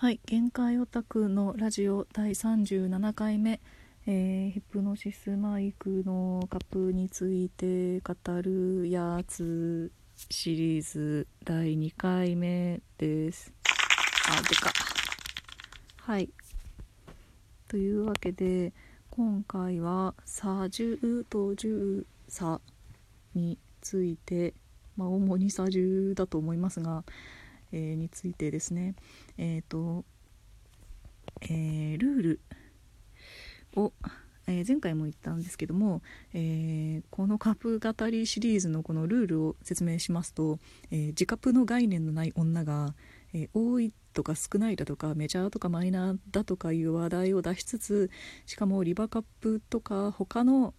はい。限界オタクのラジオ第37回目、えーヒプノシスマイクのカップについて語るやつシリーズ第2回目です。あでか。はい。というわけで今回は「左重と重差」についてまあ主に左重だと思いますが、えーについてですね。えっ、と、えールールを、えー前回も言ったんですけども、えーこのカップ語りシリーズのこのルールを説明しますと、えー自カップの概念のない女が、えー多いとか少ないだとかメジャーとかマイナーだとかいう話題を出しつつしかもリバカップとか他の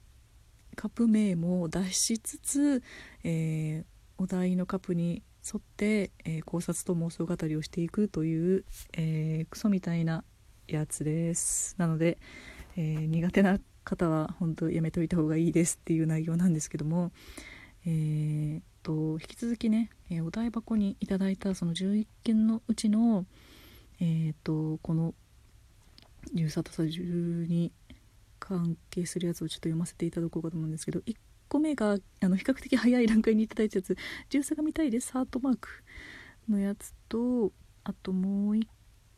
カップ名も出しつつ、えーお題のカップに沿って、えー考察と妄想語りをしていくという、えークソみたいなやつです。なので、えー苦手な方は本当やめといた方がいいですっていう内容なんですけどもえーと引き続きね、えーお題箱にいただいたその11件のうちのえーとこの「重さとさ重」に関係するやつをちょっと読ませていただこうかと思うんですけど1個目があの比較的早い段階にいただいたやつ「重さが見たいです。ハートマーク」のやつとあともう1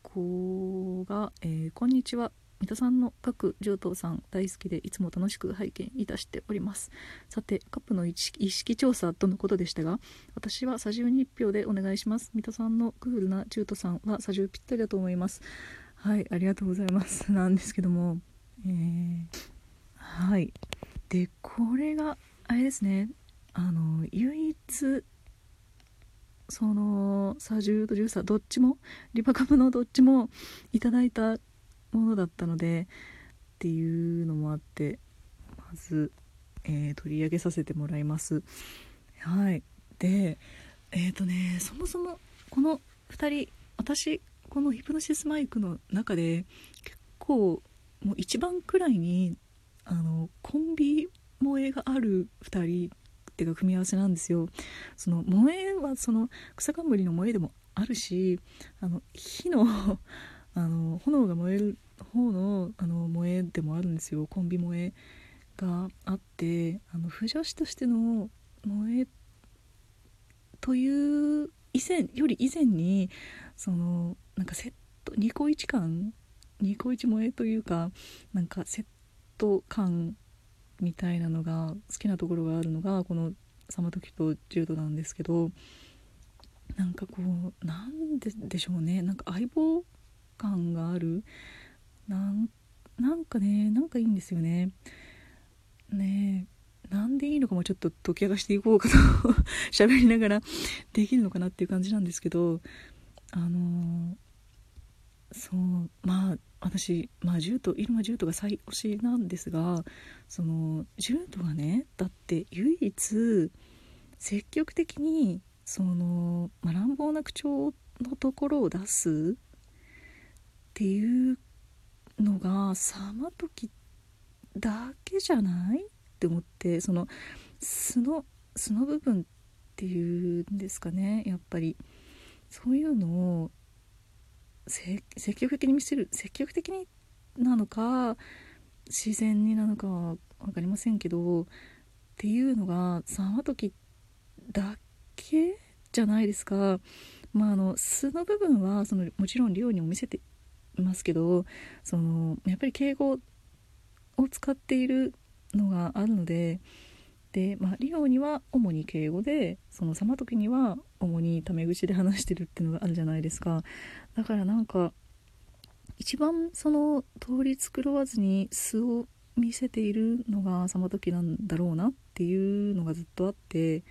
個が、えーこんにちは」三田さんの各上等さん大好きでいつも楽しく拝見いたしております。さてカップの意識意識調査とのことでしたが私は左重に1票でお願いします。三田さんのクールな中途さんは左重ぴったりだと思います。はいありがとうございます。なんですけどもえーはい。でこれがあれですね。あの唯一その左重と重差どっちもリバカブのどっちもいただいたものだったのでっていうのもあってまず、えー取り上げさせてもらいます。はい。でえっ、とねそもそもこの2人私このヒプノシスマイクの中で結構もう一番くらいにあのコンビ萌えがある2人っていうか組み合わせなんですよ。その萌えはその草冠の萌えでもあるしあの火の あの炎が燃える方のあの萌えでもあるんですよ。コンビ萌えがあってあの不女子としての萌えという以前より以前にそのなんかセットニコイチ感ニコイチ萌えというかなんかセット感みたいなのが好きなところがあるのがこの「サマトキとジュード」なんですけどなんかこうなんででしょうね。なんか相棒感がある。なんかねなんかいいんですよね。ねえなんでいいのかもちょっと解き明かしていこうかと 喋りながらできるのかなっていう感じなんですけどあのそうまあ私、まあ、ジュート入間ジュートが最推しなんですがそのジュートがねだって唯一積極的にその、まあ、乱暴な口調のところを出すっていうのがさまときだけじゃないって思ってその素の素の部分っていうんですかねやっぱり。そういうのを積極的に見せる積極的になのか自然になのかは分かりませんけどっていうのがさまときだけじゃないですか。まあ、あの素の部分はそのもちろん量にも見せていますけどそのやっぱり敬語を使っているのがあるのでで、まあ、リオには主に敬語でそのさまときには主にタメ口で話してるっていうのがあるじゃないですか。だからなんか一番その通り繕わずに素を見せているのがさまときなんだろうなっていうのがずっとあって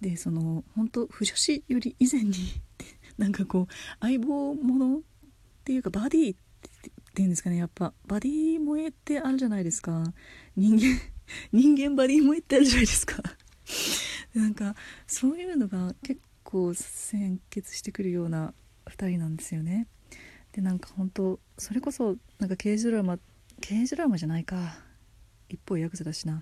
でその本当不女子より以前に なんかこう相棒ものっていうかバディっていうんですかね。やっぱバディ萌えってあるじゃないですか。人間 人間バディ萌えってあるじゃないですか。なんかそういうのが結構先決してくるような2人なんですよね。でなんか本当それこそなんか刑事ドラマ刑事ドラマじゃないか。一方ヤクザだしな。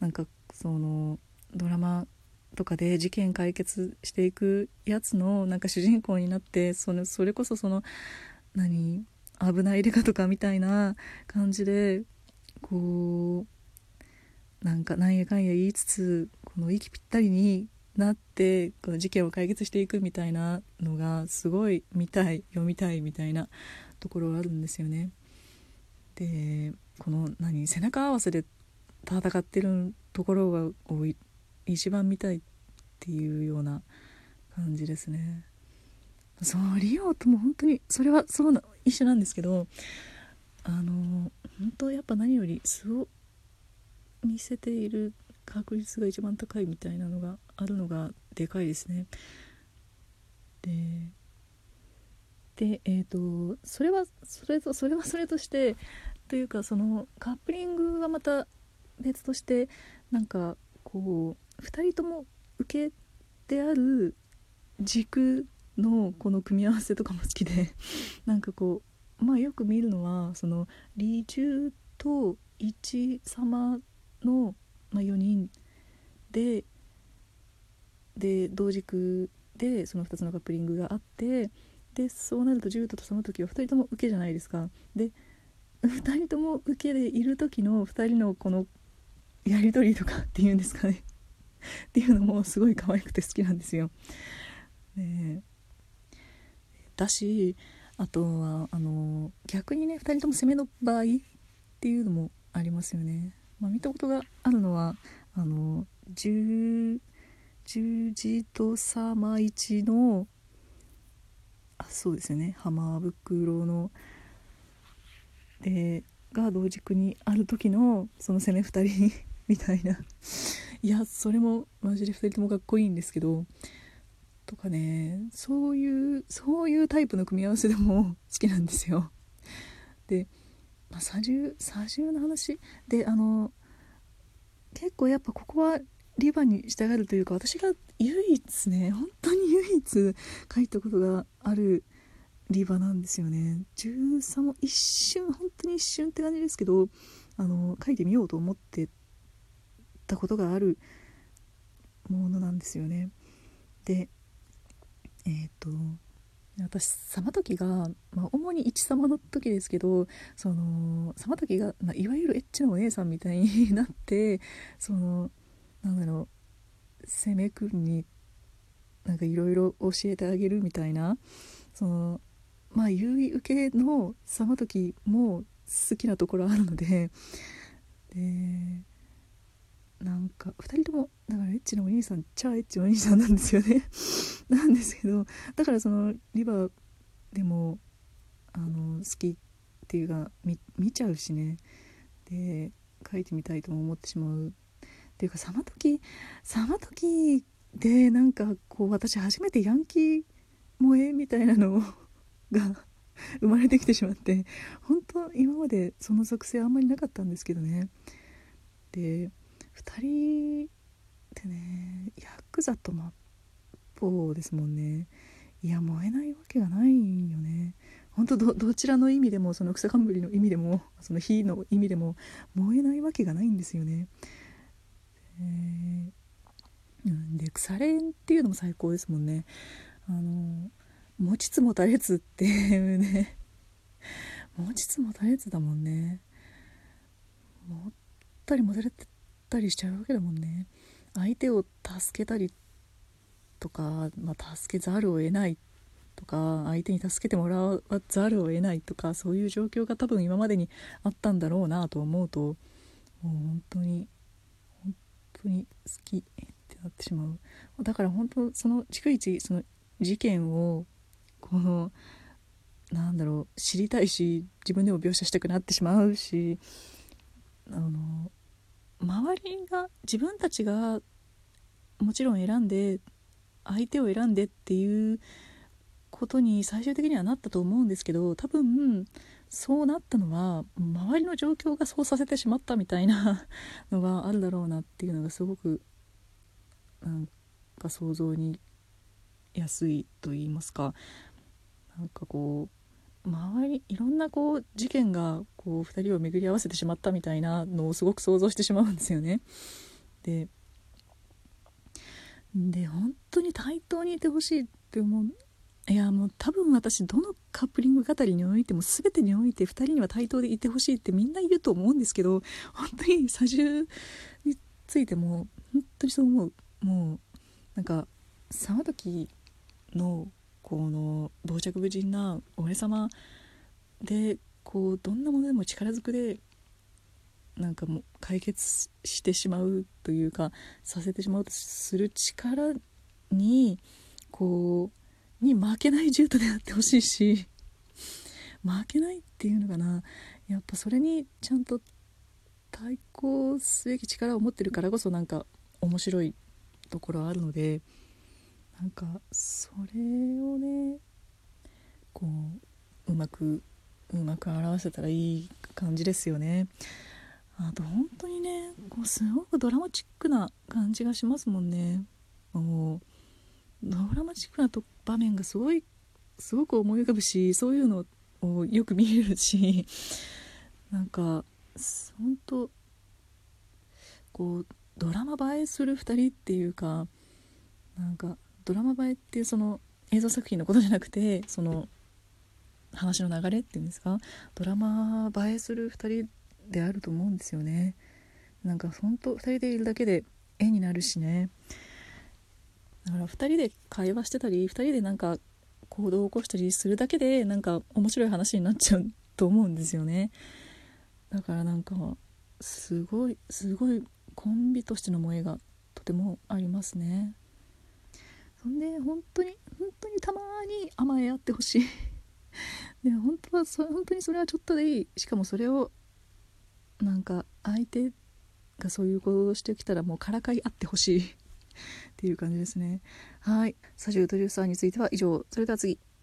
なんかそのドラマとかで事件解決していくやつのなんか主人公になってそのそれこそその何危ないリカとかみたいな感じでこうなんかなんやかんや言いつつこの息ぴったりになってこの事件を解決していくみたいなのがすごい見たい読みたいみたいなところがあるんですよね。でこの何背中合わせで戦ってるところが一番見たいっていうような感じですね。そうリオとも本当にそれはそうな一緒なんですけどあの本当やっぱ何より素を見せている確率が一番高いみたいなのがあるのがでかいですね。ででえっ、ー、とそれはそれとそれはそれとしてというかそのカップリングはまた別としてなんかこう2人とも受けである軸のこの組み合わせとかも好きで なんかこうまあよく見るのはその李重と一様の、まあ、4人でで同軸でその2つのカップリングがあってでそうなるとジュートとその時は2人とも受けじゃないですかで2人とも受けでいる時の2人のこのやり取りとかっていうんですかね っていうのもすごい可愛くて好きなんですよ。ね、だしあとはあの逆にね2人とも攻めの場合っていうのもありますよね。まあ、見たことがあるのはあの十十字と様一のあそうですよね。浜袋のでが同軸にある時のその攻め2人みたいな。いやそれもマジで2人ともかっこいいんですけどとかねそういうそういうタイプの組み合わせでも好きなんですよ。で、まあ、左重左重の話？であの結構やっぱここはリバに従うというか私が唯一ね本当に唯一書いたことがあるリバなんですよね。13も一瞬本当に一瞬って感じですけどあの書いてみようと思ってたことがあるものなんですよね。でえっ、ー、と私様時が、まあ、主に一様の時ですけどその様時が、まあ、いわゆるエッチなお姉さんみたいになってそのなんだろう攻めくんになんかいろいろ教えてあげるみたいなそのまあ優位受けの様時も好きなところあるのででなんか2人チなお兄さんチャーエッチなお兄さんなんですよねなんですけどだからそのリバーでもあの好きっていうか見ちゃうしねで書いてみたいとも思ってしまうっていうかさまときさまときでなんかこう私初めてヤンキー萌えみたいなのが生まれてきてしまって本当今までその属性あんまりなかったんですけどねで2人ってねヤクザとマッポーですもんねいや燃えないわけがないよね本当どどちらの意味でもその草冠の意味でもその火の意味でも燃えないわけがないんですよね。えー、で腐れんっていうのも最高ですもんね。あの持ちつ持たれつっていうね 持ちつ持たれつだもんね。持ったり持たれてたりしちゃうわけだもんね相手を助けたりとか、まあ、助けざるを得ないとか相手に助けてもらわざるを得ないとかそういう状況が多分今までにあったんだろうなと思うともう本当に本当に好きってなってしまう。だから本当その逐一その事件をこのなんだろう知りたいし自分でも描写したくなってしまうしあのりが自分たちがもちろん選んで相手を選んでっていうことに最終的にはなったと思うんですけど多分そうなったのは周りの状況がそうさせてしまったみたいなのがあるだろうなっていうのがすごくなんか想像に安いと言いますか。なんかこう周りいろんなこう事件がこう2人を巡り合わせてしまったみたいなのをすごく想像してしまうんですよね。でで本当に対等にいてほしいって思ういやもう多分私どのカップリング語りにおいても全てにおいて2人には対等でいてほしいってみんな言うと思うんですけど本当に左重についても本当にそう思うもうなんか沢時のこの傍着無人な俺様でこうどんなものでも力ずくでなんかもう解決してしまうというかさせてしまうとする力にこうに負けない獣人であってほしいし 負けないっていうのかなやっぱそれにちゃんと対抗すべき力を持ってるからこそなんか面白いところあるのでなんかそれをねこううまくうまく表せたらいい感じですよね。あと本当にねこうすごくドラマチックな感じがしますもんね。もうドラマチックなと場面がすごいすごく思い浮かぶしそういうのをよく見れるし なんか本当こうドラマ映えする2人っていうかなんかドラマ映えっていうその映像作品のことじゃなくてその話の流れっていうんですか？ドラマ映えする2人であると思うんですよね。なんかほんと2人でいるだけで絵になるしね。だから2人で会話してたり2人でなんか行動を起こしたりするだけでなんか面白い話になっちゃうと思うんですよね。だからなんかすごいすごいコンビとしての萌えがとてもありますね。ほんで本当に本当にたまに甘え合ってほしい。で本当はそ本当にそれはちょっとでいい。しかもそれをなんか相手がそういうことをしてきたらもうからかい合ってほしい。っていう感じですね。はい。サジュートリューサーについては以上。それでは次。